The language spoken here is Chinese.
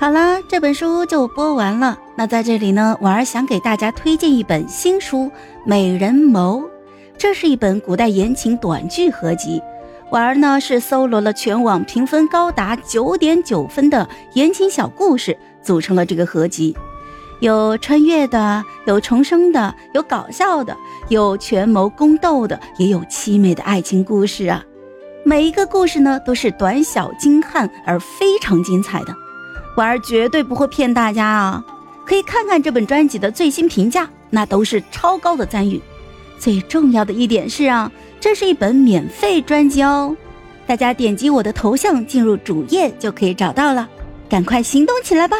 好了，这本书就播完了。那在这里呢，婉儿想给大家推荐一本新书《美人谋》，这是一本古代言情短剧合集。婉儿呢是搜罗了全网评分高达九点九分的言情小故事，组成了这个合集。有穿越的，有重生的，有搞笑的，有权谋宫斗的，也有凄美的爱情故事啊！每一个故事呢，都是短小精悍而非常精彩的。婉儿绝对不会骗大家啊！可以看看这本专辑的最新评价，那都是超高的赞誉。最重要的一点是啊，这是一本免费专辑哦，大家点击我的头像进入主页就可以找到了，赶快行动起来吧！